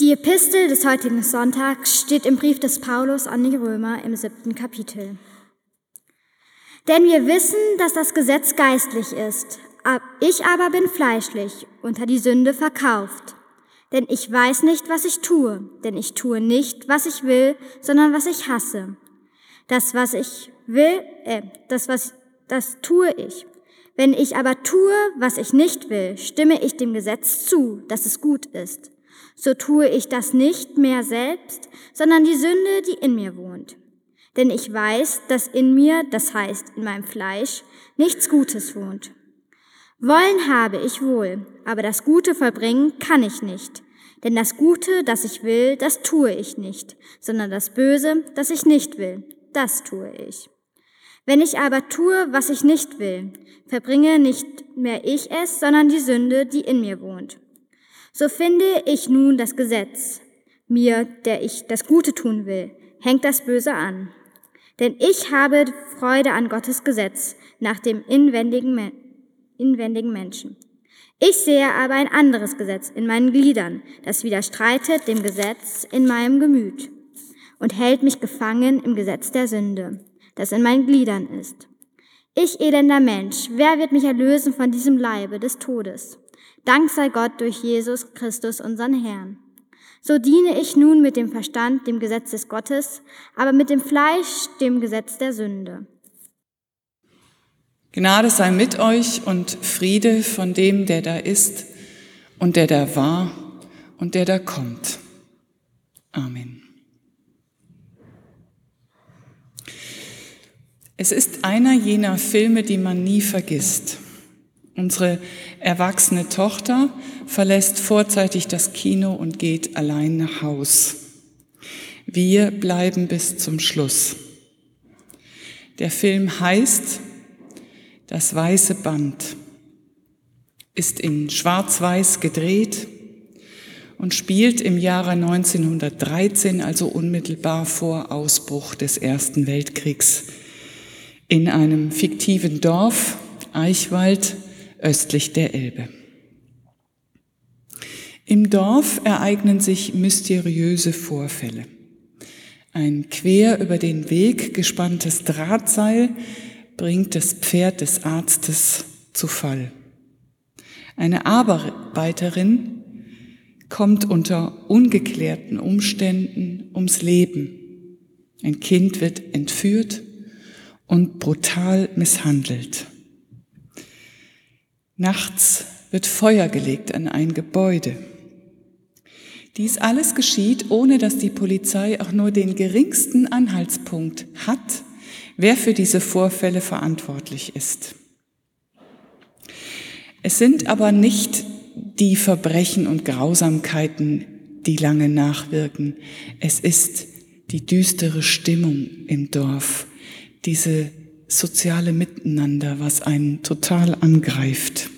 Die Epistel des heutigen Sonntags steht im Brief des Paulus an die Römer im siebten Kapitel. Denn wir wissen, dass das Gesetz geistlich ist. Ich aber bin fleischlich, unter die Sünde verkauft. Denn ich weiß nicht, was ich tue, denn ich tue nicht, was ich will, sondern was ich hasse. Das, was ich will, äh, das, was, das tue ich. Wenn ich aber tue, was ich nicht will, stimme ich dem Gesetz zu, dass es gut ist so tue ich das nicht mehr selbst, sondern die Sünde, die in mir wohnt. Denn ich weiß, dass in mir, das heißt in meinem Fleisch, nichts Gutes wohnt. Wollen habe ich wohl, aber das Gute vollbringen kann ich nicht. Denn das Gute, das ich will, das tue ich nicht, sondern das Böse, das ich nicht will, das tue ich. Wenn ich aber tue, was ich nicht will, verbringe nicht mehr ich es, sondern die Sünde, die in mir wohnt. So finde ich nun das Gesetz, mir, der ich das Gute tun will, hängt das Böse an. Denn ich habe Freude an Gottes Gesetz nach dem inwendigen, inwendigen Menschen. Ich sehe aber ein anderes Gesetz in meinen Gliedern, das widerstreitet dem Gesetz in meinem Gemüt und hält mich gefangen im Gesetz der Sünde, das in meinen Gliedern ist. Ich elender Mensch, wer wird mich erlösen von diesem Leibe des Todes? Dank sei Gott durch Jesus Christus, unseren Herrn. So diene ich nun mit dem Verstand dem Gesetz des Gottes, aber mit dem Fleisch dem Gesetz der Sünde. Gnade sei mit euch und Friede von dem, der da ist und der da war und der da kommt. Amen. Es ist einer jener Filme, die man nie vergisst. Unsere erwachsene Tochter verlässt vorzeitig das Kino und geht allein nach Haus. Wir bleiben bis zum Schluss. Der Film heißt Das weiße Band, ist in Schwarz-Weiß gedreht und spielt im Jahre 1913, also unmittelbar vor Ausbruch des Ersten Weltkriegs, in einem fiktiven Dorf, Eichwald, östlich der Elbe. Im Dorf ereignen sich mysteriöse Vorfälle. Ein quer über den Weg gespanntes Drahtseil bringt das Pferd des Arztes zu Fall. Eine Arbeiterin kommt unter ungeklärten Umständen ums Leben. Ein Kind wird entführt und brutal misshandelt. Nachts wird Feuer gelegt an ein Gebäude. Dies alles geschieht, ohne dass die Polizei auch nur den geringsten Anhaltspunkt hat, wer für diese Vorfälle verantwortlich ist. Es sind aber nicht die Verbrechen und Grausamkeiten, die lange nachwirken. Es ist die düstere Stimmung im Dorf, diese soziale Miteinander, was einen total angreift.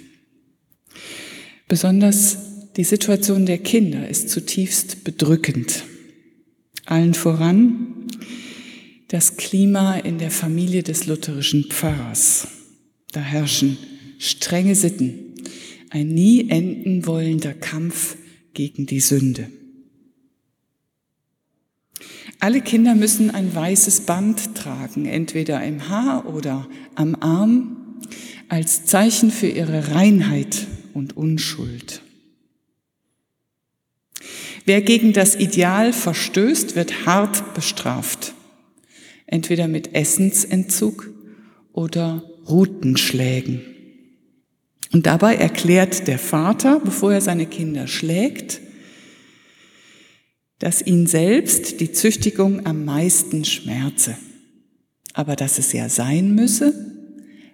Besonders die Situation der Kinder ist zutiefst bedrückend. Allen voran das Klima in der Familie des lutherischen Pfarrers. Da herrschen strenge Sitten, ein nie enden wollender Kampf gegen die Sünde. Alle Kinder müssen ein weißes Band tragen, entweder im Haar oder am Arm, als Zeichen für ihre Reinheit und Unschuld. Wer gegen das Ideal verstößt, wird hart bestraft, entweder mit Essensentzug oder Rutenschlägen. Und dabei erklärt der Vater, bevor er seine Kinder schlägt, dass ihn selbst die Züchtigung am meisten schmerze, aber dass es ja sein müsse,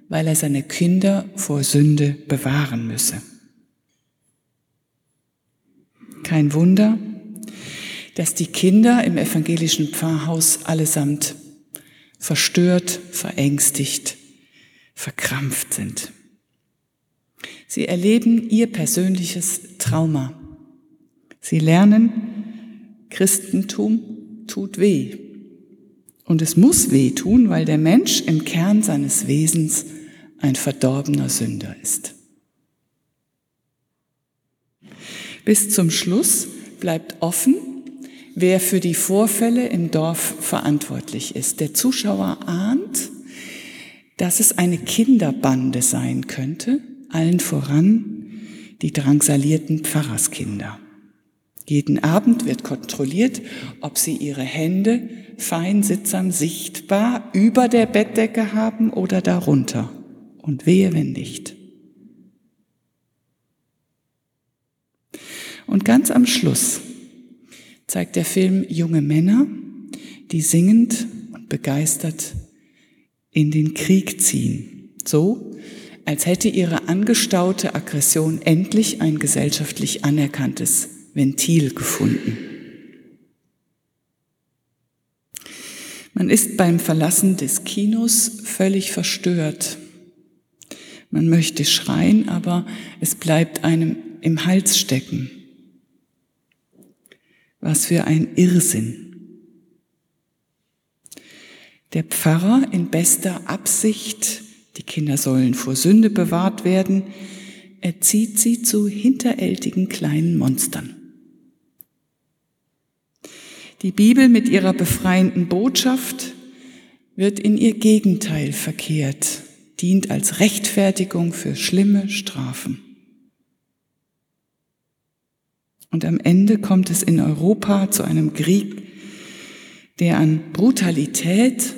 weil er seine Kinder vor Sünde bewahren müsse. Kein Wunder, dass die Kinder im evangelischen Pfarrhaus allesamt verstört, verängstigt, verkrampft sind. Sie erleben ihr persönliches Trauma. Sie lernen, Christentum tut weh. Und es muss weh tun, weil der Mensch im Kern seines Wesens ein verdorbener Sünder ist. Bis zum Schluss bleibt offen, wer für die Vorfälle im Dorf verantwortlich ist. Der Zuschauer ahnt, dass es eine Kinderbande sein könnte, allen voran die drangsalierten Pfarrerskinder. Jeden Abend wird kontrolliert, ob sie ihre Hände fein sittsam sichtbar über der Bettdecke haben oder darunter. Und wehe, wenn nicht. Und ganz am Schluss zeigt der Film junge Männer, die singend und begeistert in den Krieg ziehen. So, als hätte ihre angestaute Aggression endlich ein gesellschaftlich anerkanntes Ventil gefunden. Man ist beim Verlassen des Kinos völlig verstört. Man möchte schreien, aber es bleibt einem im Hals stecken. Was für ein Irrsinn. Der Pfarrer in bester Absicht, die Kinder sollen vor Sünde bewahrt werden, erzieht sie zu hinterältigen kleinen Monstern. Die Bibel mit ihrer befreienden Botschaft wird in ihr Gegenteil verkehrt, dient als Rechtfertigung für schlimme Strafen. Und am Ende kommt es in Europa zu einem Krieg, der an Brutalität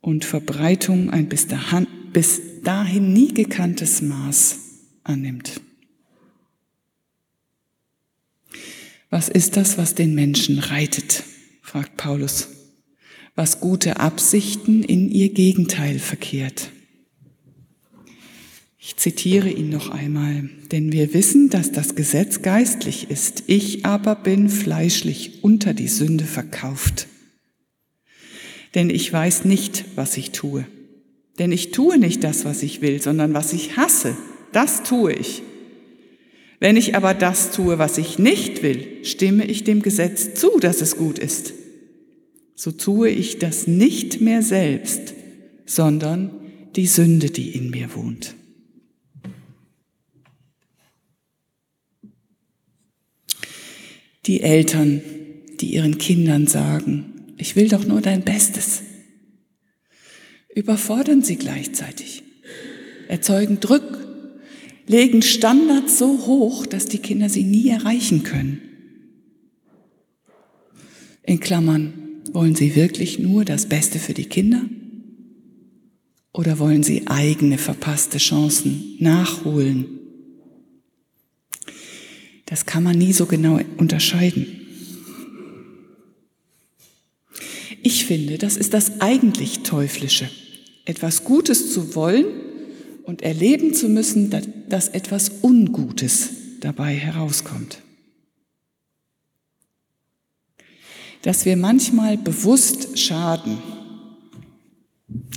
und Verbreitung ein bis dahin nie gekanntes Maß annimmt. Was ist das, was den Menschen reitet? fragt Paulus. Was gute Absichten in ihr Gegenteil verkehrt. Ich zitiere ihn noch einmal, denn wir wissen, dass das Gesetz geistlich ist, ich aber bin fleischlich unter die Sünde verkauft. Denn ich weiß nicht, was ich tue. Denn ich tue nicht das, was ich will, sondern was ich hasse, das tue ich. Wenn ich aber das tue, was ich nicht will, stimme ich dem Gesetz zu, dass es gut ist. So tue ich das nicht mehr selbst, sondern die Sünde, die in mir wohnt. Die Eltern, die ihren Kindern sagen, ich will doch nur dein Bestes, überfordern sie gleichzeitig, erzeugen Druck legen Standards so hoch, dass die Kinder sie nie erreichen können. In Klammern, wollen sie wirklich nur das Beste für die Kinder? Oder wollen sie eigene verpasste Chancen nachholen? Das kann man nie so genau unterscheiden. Ich finde, das ist das eigentlich Teuflische, etwas Gutes zu wollen und erleben zu müssen, dass etwas Ungutes dabei herauskommt. Dass wir manchmal bewusst Schaden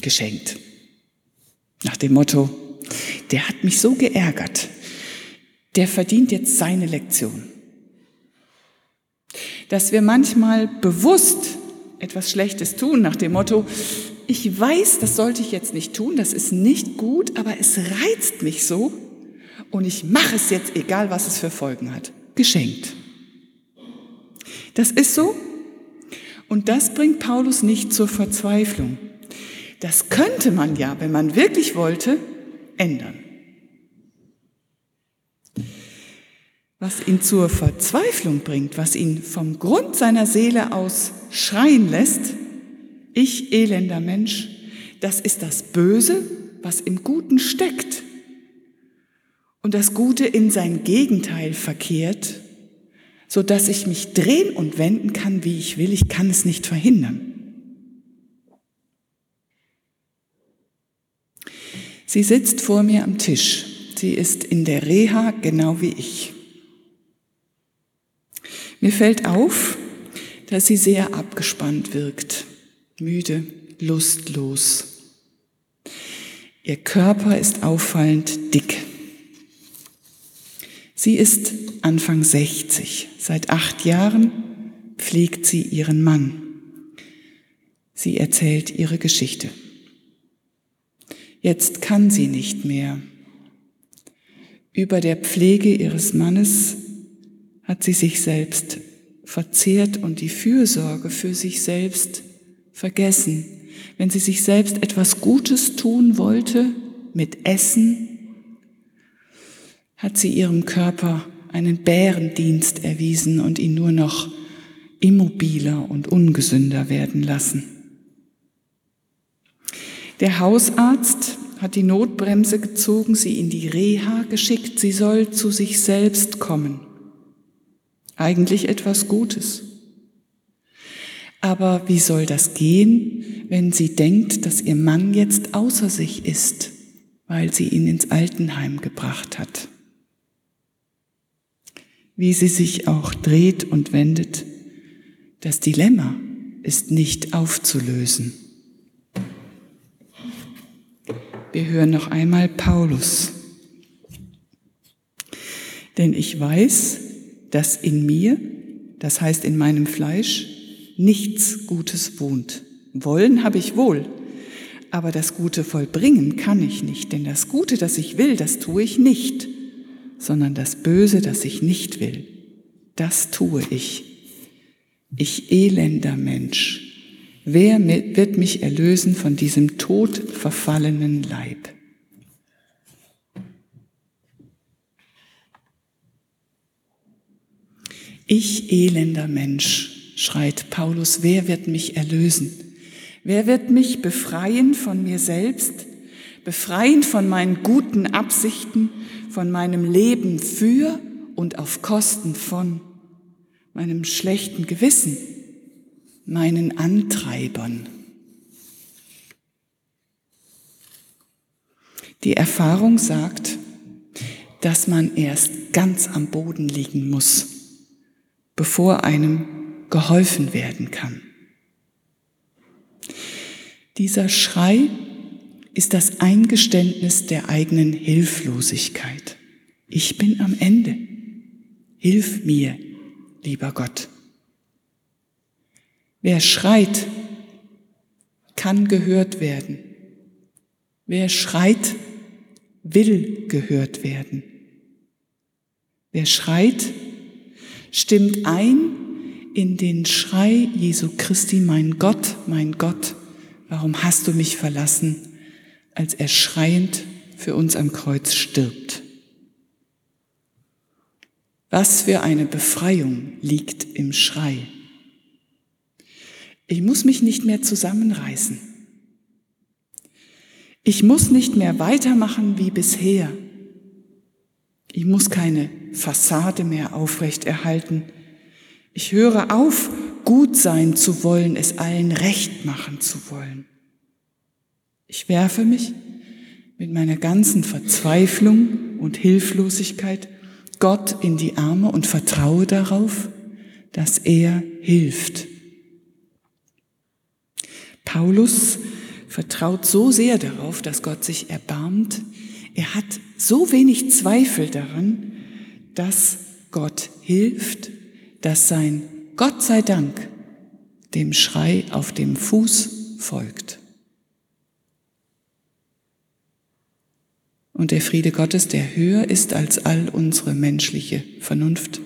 geschenkt. Nach dem Motto, der hat mich so geärgert, der verdient jetzt seine Lektion. Dass wir manchmal bewusst etwas Schlechtes tun, nach dem Motto, ich weiß, das sollte ich jetzt nicht tun, das ist nicht gut, aber es reizt mich so und ich mache es jetzt, egal was es für Folgen hat. Geschenkt. Das ist so und das bringt Paulus nicht zur Verzweiflung. Das könnte man ja, wenn man wirklich wollte, ändern. Was ihn zur Verzweiflung bringt, was ihn vom Grund seiner Seele aus schreien lässt, ich elender Mensch, das ist das Böse, was im Guten steckt und das Gute in sein Gegenteil verkehrt, so dass ich mich drehen und wenden kann, wie ich will. Ich kann es nicht verhindern. Sie sitzt vor mir am Tisch. Sie ist in der Reha genau wie ich. Mir fällt auf, dass sie sehr abgespannt wirkt müde, lustlos. Ihr Körper ist auffallend dick. Sie ist Anfang 60. Seit acht Jahren pflegt sie ihren Mann. Sie erzählt ihre Geschichte. Jetzt kann sie nicht mehr. Über der Pflege ihres Mannes hat sie sich selbst verzehrt und die Fürsorge für sich selbst vergessen. Wenn sie sich selbst etwas Gutes tun wollte mit Essen, hat sie ihrem Körper einen Bärendienst erwiesen und ihn nur noch immobiler und ungesünder werden lassen. Der Hausarzt hat die Notbremse gezogen, sie in die Reha geschickt, sie soll zu sich selbst kommen. Eigentlich etwas Gutes. Aber wie soll das gehen, wenn sie denkt, dass ihr Mann jetzt außer sich ist, weil sie ihn ins Altenheim gebracht hat? Wie sie sich auch dreht und wendet, das Dilemma ist nicht aufzulösen. Wir hören noch einmal Paulus. Denn ich weiß, dass in mir, das heißt in meinem Fleisch, nichts Gutes wohnt. Wollen habe ich wohl, aber das Gute vollbringen kann ich nicht, denn das Gute, das ich will, das tue ich nicht, sondern das Böse, das ich nicht will, das tue ich. Ich elender Mensch, Wer wird mich erlösen von diesem todverfallenen Leib? Ich elender Mensch, schreit Paulus, wer wird mich erlösen? Wer wird mich befreien von mir selbst, befreien von meinen guten Absichten, von meinem Leben für und auf Kosten von meinem schlechten Gewissen? meinen Antreibern. Die Erfahrung sagt, dass man erst ganz am Boden liegen muss, bevor einem geholfen werden kann. Dieser Schrei ist das Eingeständnis der eigenen Hilflosigkeit. Ich bin am Ende. Hilf mir, lieber Gott. Wer schreit, kann gehört werden. Wer schreit, will gehört werden. Wer schreit, stimmt ein in den Schrei Jesu Christi, mein Gott, mein Gott, warum hast du mich verlassen, als er schreiend für uns am Kreuz stirbt. Was für eine Befreiung liegt im Schrei. Ich muss mich nicht mehr zusammenreißen. Ich muss nicht mehr weitermachen wie bisher. Ich muss keine Fassade mehr aufrechterhalten. Ich höre auf, gut sein zu wollen, es allen recht machen zu wollen. Ich werfe mich mit meiner ganzen Verzweiflung und Hilflosigkeit Gott in die Arme und vertraue darauf, dass er hilft Paulus vertraut so sehr darauf, dass Gott sich erbarmt. Er hat so wenig Zweifel daran, dass Gott hilft, dass sein Gott sei Dank dem Schrei auf dem Fuß folgt. Und der Friede Gottes, der höher ist als all unsere menschliche Vernunft,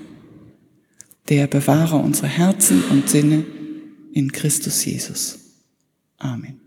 der bewahre unsere Herzen und Sinne in Christus Jesus. Amen.